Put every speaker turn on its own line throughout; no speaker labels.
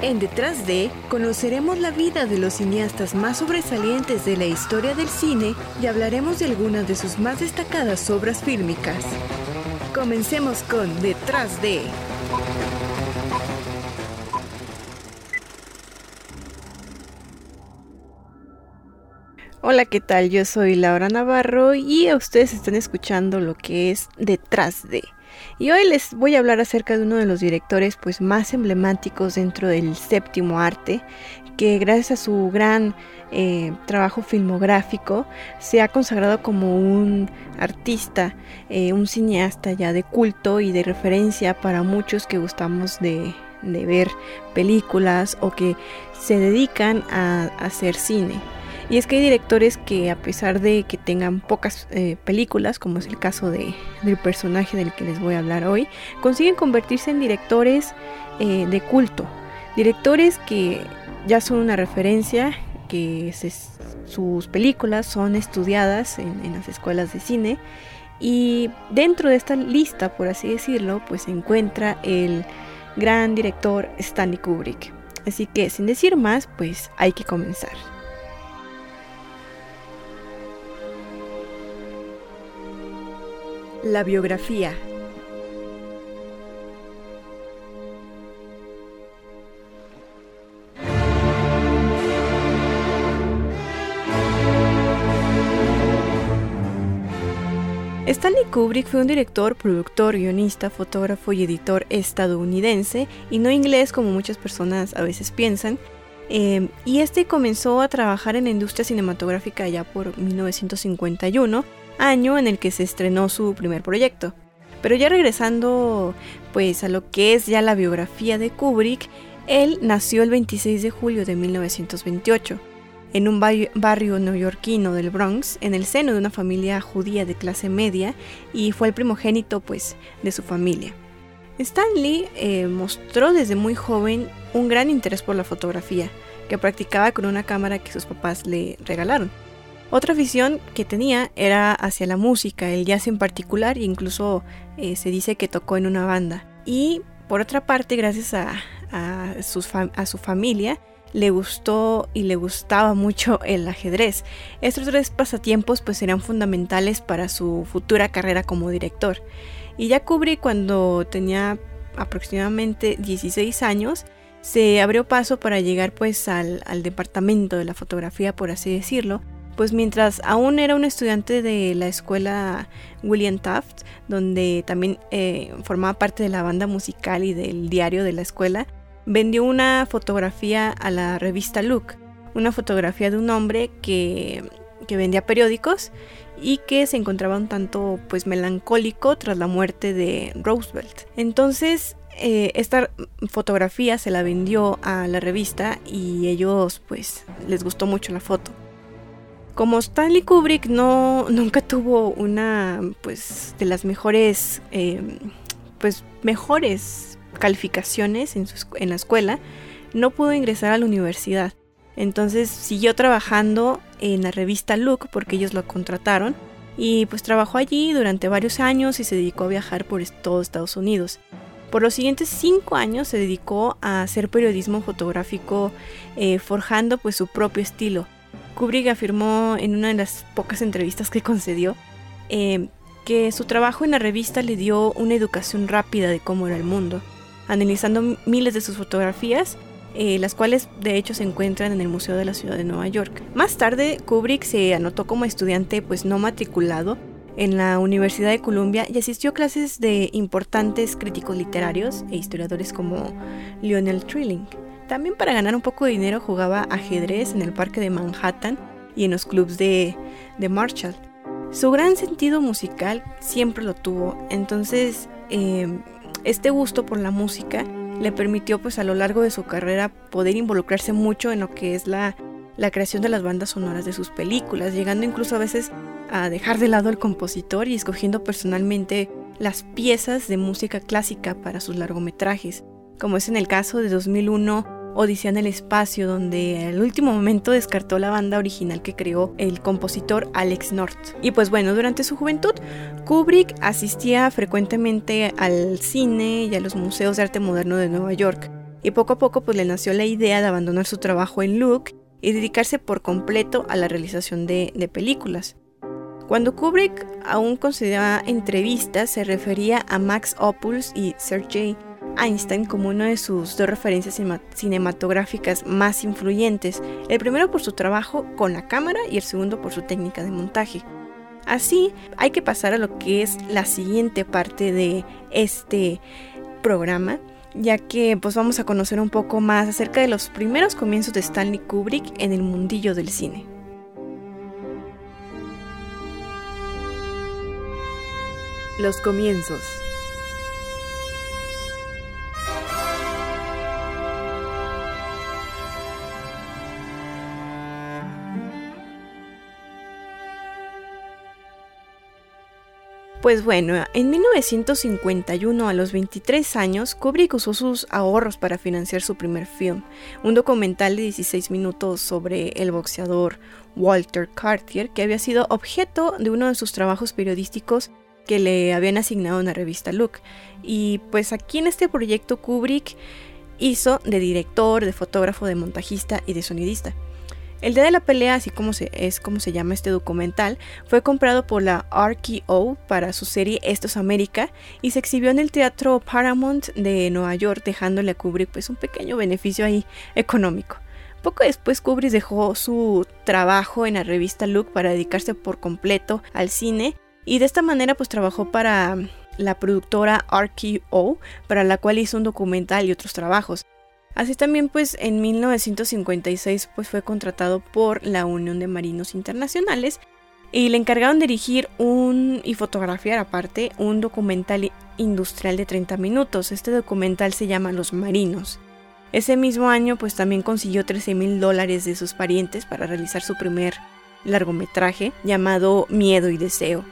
En Detrás de, conoceremos la vida de los cineastas más sobresalientes de la historia del cine y hablaremos de algunas de sus más destacadas obras fílmicas. Comencemos con Detrás de. Hola, ¿qué tal? Yo soy Laura Navarro y ustedes están escuchando lo que es Detrás de. Y hoy les voy a hablar acerca de uno de los directores pues más emblemáticos dentro del séptimo arte, que gracias a su gran eh, trabajo filmográfico se ha consagrado como un artista, eh, un cineasta ya de culto y de referencia para muchos que gustamos de, ver películas o que se dedican a hacer cine. Y es que hay directores que a pesar de que tengan pocas eh, películas, como es el caso de, del personaje del que les voy a hablar hoy, consiguen convertirse en directores eh, de culto. Directores que ya son una referencia, que sus películas son estudiadas en, en, las escuelas de cine. Y dentro de esta lista, por así decirlo, pues se encuentra el gran director Stanley Kubrick. Así que sin decir más, pues hay que comenzar. La biografía. Stanley Kubrick fue un director, productor, guionista, fotógrafo y editor estadounidense y no inglés como muchas personas a veces piensan. Eh, y este comenzó a trabajar en la industria cinematográfica ya por 1951 año en el que se estrenó su primer proyecto. Pero ya regresando pues a lo que es ya la biografía de Kubrick, él nació el 26 de julio de 1928 en un barrio neoyorquino del Bronx, en el seno de una familia judía de clase media y fue el primogénito pues de su familia. Stanley eh, mostró desde muy joven un gran interés por la fotografía, que practicaba con una cámara que sus papás le regalaron. Otra afición que tenía era hacia la música, el jazz en particular, e incluso eh, se dice que tocó en una banda. Y por otra parte, gracias a, su familia, le gustó y le gustaba mucho el ajedrez. Estos tres pasatiempos pues eran fundamentales para su futura carrera como director. Y ya Kubrick cuando tenía aproximadamente 16 años, se abrió paso para llegar pues al departamento de la fotografía, por así decirlo, pues mientras aún era un estudiante de la escuela William Taft, donde también eh, formaba parte de la banda musical y del diario de la escuela, vendió una fotografía a la revista Look, una fotografía de un hombre que, vendía periódicos y que se encontraba un tanto pues melancólico tras la muerte de Roosevelt. Entonces eh, esta fotografía se la vendió a la revista y ellos pues les gustó mucho la foto. Como Stanley Kubrick no, nunca tuvo una pues de las mejores em, pues mejores calificaciones en, en la escuela, no pudo ingresar a la universidad. Entonces siguió trabajando en la revista Look porque ellos lo contrataron y pues trabajó allí durante varios años y se dedicó a viajar por todo Estados Unidos. Por los siguientes cinco años se dedicó a hacer periodismo fotográfico eh, forjando pues su propio estilo Kubrick afirmó en una de las pocas entrevistas que concedió eh, que su trabajo en la revista le dio una educación rápida de cómo era el mundo, analizando miles de sus fotografías, eh, las cuales de hecho se encuentran en el Museo de la Ciudad de Nueva York. Más tarde, Kubrick se anotó como estudiante pues no matriculado en la Universidad de Columbia y asistió a clases de importantes críticos literarios e historiadores como Lionel Trilling. También para ganar un poco de dinero jugaba ajedrez en el parque de Manhattan y en los clubs de, Marshall. Su gran sentido musical siempre lo tuvo, entonces em, este gusto por la música le permitió pues a lo largo de su carrera poder involucrarse mucho en lo que es la, la creación de las bandas sonoras de sus películas, llegando incluso a veces a dejar de lado al compositor y escogiendo personalmente las piezas de música clásica para sus largometrajes, como es en el caso de 2001 Odisea en el espacio, donde al último momento descartó la banda original que creó el compositor Alex North. Y pues bueno, durante su juventud, Kubrick asistía frecuentemente al cine y a los museos de arte moderno de Nueva York. Y poco a poco pues le nació la idea de abandonar su trabajo en Look y dedicarse por completo a la realización de, películas. Cuando Kubrick aún consideraba entrevistas, se refería a Max Ophuls y Sergei Einstein como una de sus dos referencias cinematográficas más influyentes, el primero por su trabajo con la cámara y el segundo por su técnica de montaje. Así, hay que pasar a lo que es la siguiente parte de este programa, ya que pues vamos a conocer un poco más acerca de los primeros comienzos de Stanley Kubrick en el mundillo del cine.
Los comienzos.
Pues bueno, en 1951, a los 23 años, Kubrick usó sus ahorros para financiar su primer film, un documental de 16 minutos sobre el boxeador Walter Cartier, que había sido objeto de uno de sus trabajos periodísticos que le habían asignado en la revista Look. Y pues aquí en este proyecto Kubrick hizo de director, de fotógrafo, de montajista y de sonidista. El día de la pelea, así como se, es como se llama este documental, fue comprado por la RKO para su serie Estos América y se exhibió en el Teatro Paramount de Nueva York, dejándole a Kubrick pues un pequeño beneficio ahí económico. Poco después Kubrick dejó su trabajo en la revista Look para dedicarse por completo al cine y de esta manera pues trabajó para la productora RKO, para la cual hizo un documental y otros trabajos. Así también pues en 1956 pues fue contratado por la Unión de Marinos Internacionales y le encargaron dirigir un y fotografiar aparte un documental industrial de 30 minutos. Este documental se llama Los Marinos. Ese mismo año pues también consiguió 13 mil dólares de sus parientes para realizar su primer largometraje llamado Miedo y Deseo.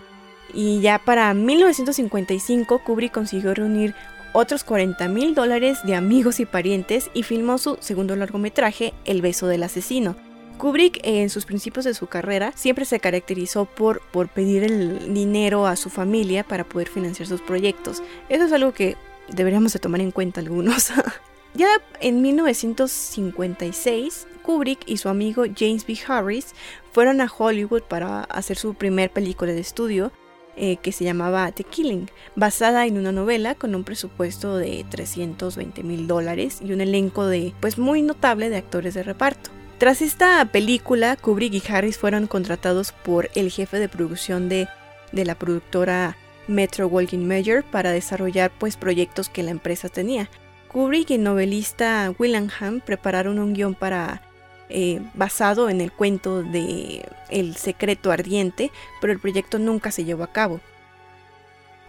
Y ya para 1955 Kubrick consiguió reunir otros 40 mil dólares de amigos y parientes y filmó su segundo largometraje, El beso del asesino. Kubrick en sus principios de su carrera siempre se caracterizó por, por pedir el dinero a su familia para poder financiar sus proyectos. Eso es algo que deberíamos de tomar en cuenta algunos. ya en 1956, Kubrick y su amigo James B. Harris fueron a Hollywood para hacer su primer película de estudio eh, que se llamaba The Killing, basada en una novela con un presupuesto de 320 mil dólares y un elenco de, pues muy notable de actores de reparto. Tras esta película, Kubrick y Harris fueron contratados por el jefe de producción de, de la productora Metro Walking Mayer para desarrollar pues proyectos que la empresa tenía. Kubrick y el novelista Willingham prepararon un guion para eh, basado en el cuento de El secreto ardiente, pero el proyecto nunca se llevó a cabo.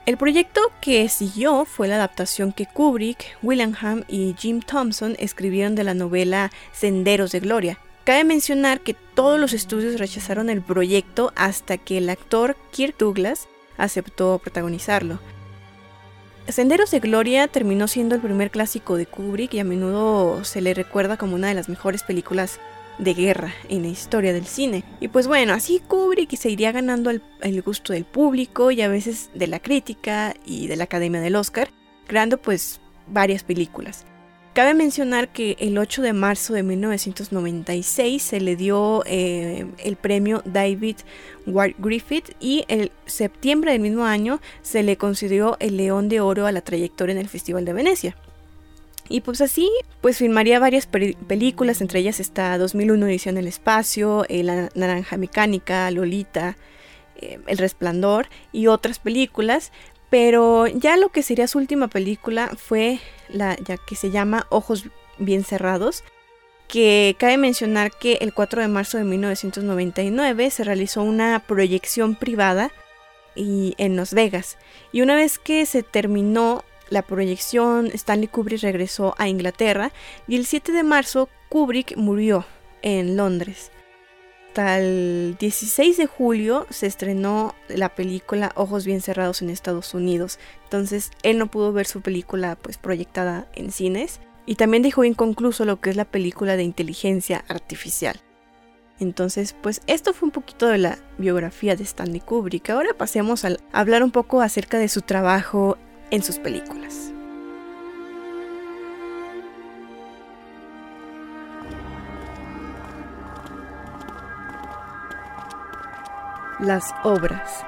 El proyecto que siguió fue la adaptación que Kubrick, Willingham y Jim Thompson escribieron de la novela Senderos de Gloria. Cabe mencionar que todos los estudios rechazaron el proyecto hasta que el actor Kirk Douglas aceptó protagonizarlo. Senderos de Gloria terminó siendo el primer clásico de Kubrick y a menudo se le recuerda como una de las mejores películas de guerra en la historia del cine. Y pues bueno, así Kubrick se iría ganando el, gusto del público y a veces de la crítica y de la Academia del Oscar, creando pues varias películas. Cabe mencionar que el 8 de marzo de 1996 se le dio eh, el premio David Ward Griffith y el septiembre del mismo año se le concedió el León de Oro a la trayectoria en el Festival de Venecia. Y pues así, pues filmaría varias películas, entre ellas está 2001 Edición el Espacio, eh, La Naranja Mecánica, Lolita, eh, El Resplandor y otras películas, pero ya lo que sería su última película fue la ya que se llama Ojos bien cerrados, que cabe mencionar que el 4 de marzo de 1999 se realizó una proyección privada y en Las Vegas. Y una vez que se terminó la proyección, Stanley Kubrick regresó a Inglaterra y el 7 de marzo Kubrick murió en Londres hasta el 16 de julio se estrenó la película Ojos bien cerrados en Estados Unidos. Entonces él no pudo ver su película pues proyectada en cines. Y también dejó inconcluso lo que es la película de inteligencia artificial. Entonces, pues esto fue un poquito de la biografía de Stanley Kubrick. Ahora pasemos a hablar un poco acerca de su trabajo en sus películas. Las obras.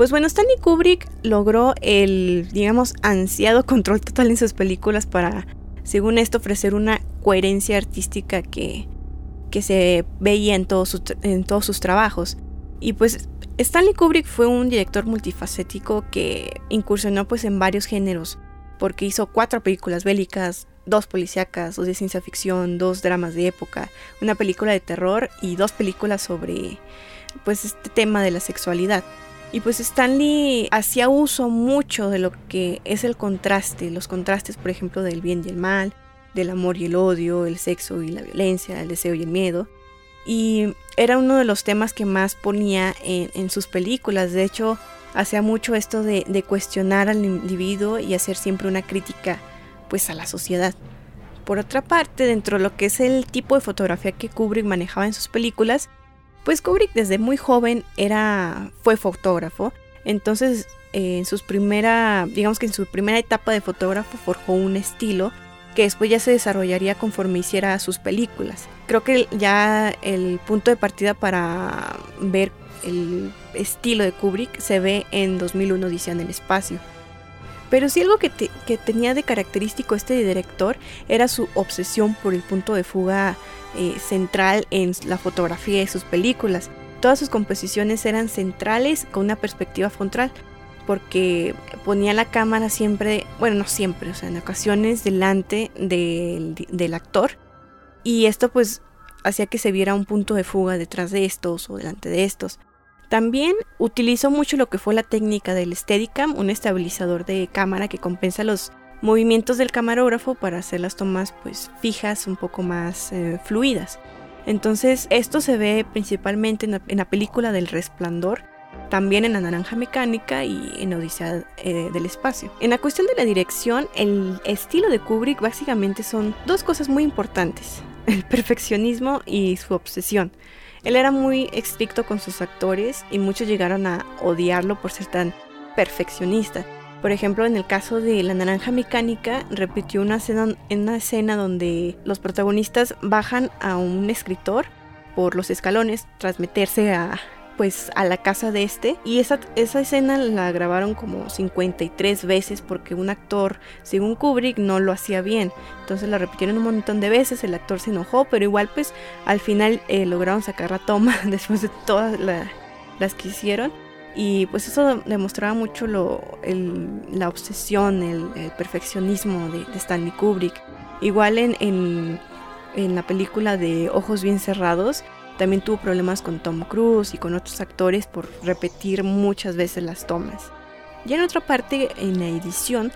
Pues bueno, Stanley Kubrick logró el, digamos, ansiado control total en sus películas para, según esto, ofrecer una coherencia artística que, que se veía en todos, en todos sus trabajos. Y pues Stanley Kubrick fue un director multifacético que incursionó pues en varios géneros, porque hizo cuatro películas bélicas, dos policíacas, dos de ciencia ficción, dos dramas de época, una película de terror y dos películas sobre pues este tema de la sexualidad. Y pues Stanley hacía uso mucho de lo que es el contraste, los contrastes por ejemplo del bien y el mal, del amor y el odio, el sexo y la violencia, el deseo y el miedo. Y era uno de los temas que más ponía en, sus películas. De hecho, hacía mucho esto de, cuestionar al individuo y hacer siempre una crítica pues a la sociedad. Por otra parte, dentro de lo que es el tipo de fotografía que Kubrick manejaba en sus películas, pues Kubrick desde muy joven era, fue fotógrafo, entonces eh, en sus primera, digamos que en su primera etapa de fotógrafo forjó un estilo que después ya se desarrollaría conforme hiciera sus películas. Creo que ya el punto de partida para ver el estilo de Kubrick se ve en 2001 Odisea en el espacio. Pero sí algo que, tenía de característico este director era su obsesión por el punto de fuga eh, central en la fotografía de sus películas. Todas sus composiciones eran centrales con una perspectiva frontal, porque ponía la cámara siempre, bueno, no siempre, o sea, en ocasiones delante del, actor. Y esto pues hacía que se viera un punto de fuga detrás de estos o delante de estos. También utilizó mucho lo que fue la técnica del Steadicam, un estabilizador de cámara que compensa los movimientos del camarógrafo para hacer las tomas pues fijas, un poco más eh, fluidas. Entonces esto se ve principalmente en la, película del Resplandor, también en La Naranja Mecánica y en Odisea eh, del Espacio. En la cuestión de la dirección, el estilo de Kubrick básicamente son dos cosas muy importantes, el perfeccionismo y su obsesión. Él era muy estricto con sus actores y muchos llegaron a odiarlo por ser tan perfeccionista. Por ejemplo, en el caso de La Naranja Mecánica, repitió una escena, una escena donde los protagonistas bajan a un escritor por los escalones tras meterse a, pues, a la casa de este. Y esa, esa escena la grabaron como 53 veces porque un actor, según Kubrick, no lo hacía bien. Entonces la repitieron un montón de veces, el actor se enojó, pero igual pues al final eh, lograron sacar la toma después de todas las que hicieron. Y pues eso demostraba mucho lo, la obsesión, el, perfeccionismo de, Stanley Kubrick. Igual en, en, la película de Ojos Bien Cerrados, también tuvo problemas con Tom Cruise y con otros actores por repetir muchas veces las tomas. Y en otra parte, en la edición,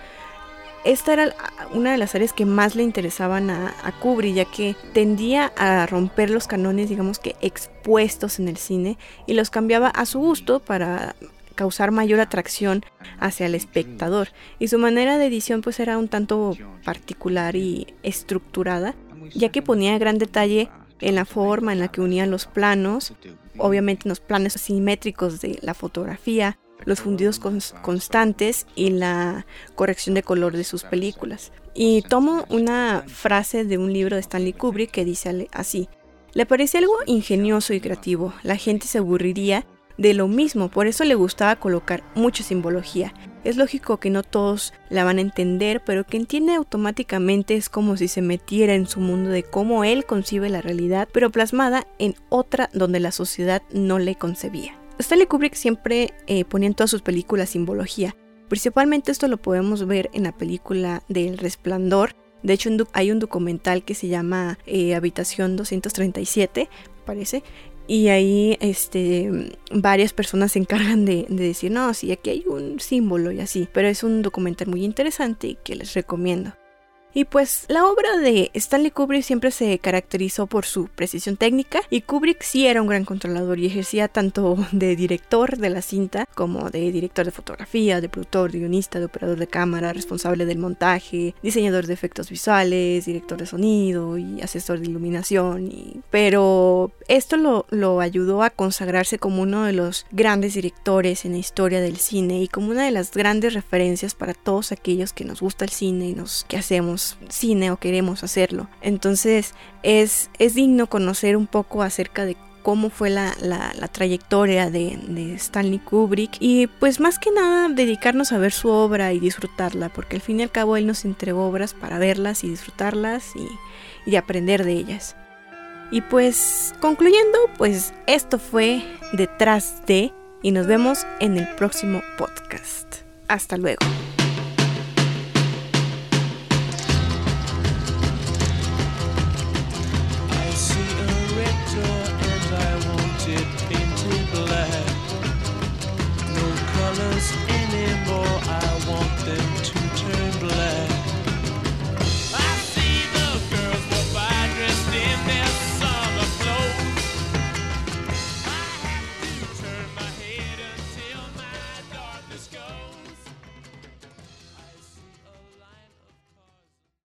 esta era una de las áreas que más le interesaban a, Kubrick, ya que tendía a romper los canones, digamos que expuestos en el cine, y los cambiaba a su gusto para causar mayor atracción hacia el espectador. Y su manera de edición pues era un tanto particular y estructurada, ya que ponía gran detalle en la forma en la que unían los planos, obviamente en los planos simétricos de la fotografía, los fundidos constantes y la corrección de color de sus películas. Y tomo una frase de un libro de Stanley Kubrick que dice así, le parece algo ingenioso y creativo, la gente se aburriría de lo mismo, por eso le gustaba colocar mucha simbología. Es lógico que no todos la van a entender, pero que entiende automáticamente es como si se metiera en su mundo de cómo él concibe la realidad, pero plasmada en otra donde la sociedad no le concebía. Stanley Kubrick siempre eh, ponía en todas sus películas simbología. Principalmente esto lo podemos ver en la película del Resplandor. De hecho, hay un documental que se llama eh, Habitación 237, parece. Y ahí este, varias personas se encargan de, de, decir, no, sí, aquí hay un símbolo y así. Pero es un documental muy interesante y que les recomiendo. Y pues la obra de Stanley Kubrick siempre se caracterizó por su precisión técnica y Kubrick sí era un gran controlador y ejercía tanto de director de la cinta como de director de fotografía, de productor, de guionista, de operador de cámara, responsable del montaje, diseñador de efectos visuales, director de sonido y asesor de iluminación. Y... Pero esto lo, lo ayudó a consagrarse como uno de los grandes directores en la historia del cine y como una de las grandes referencias para todos aquellos que nos gusta el cine y nos que hacemos cine o queremos hacerlo. Entonces es, es digno conocer un poco acerca de cómo fue la, trayectoria de, Stanley Kubrick y pues más que nada dedicarnos a ver su obra y disfrutarla, porque al fin y al cabo él nos entregó obras para verlas y disfrutarlas y, y aprender de ellas. Y pues concluyendo, pues esto fue detrás de y nos vemos en el próximo podcast. Hasta luego.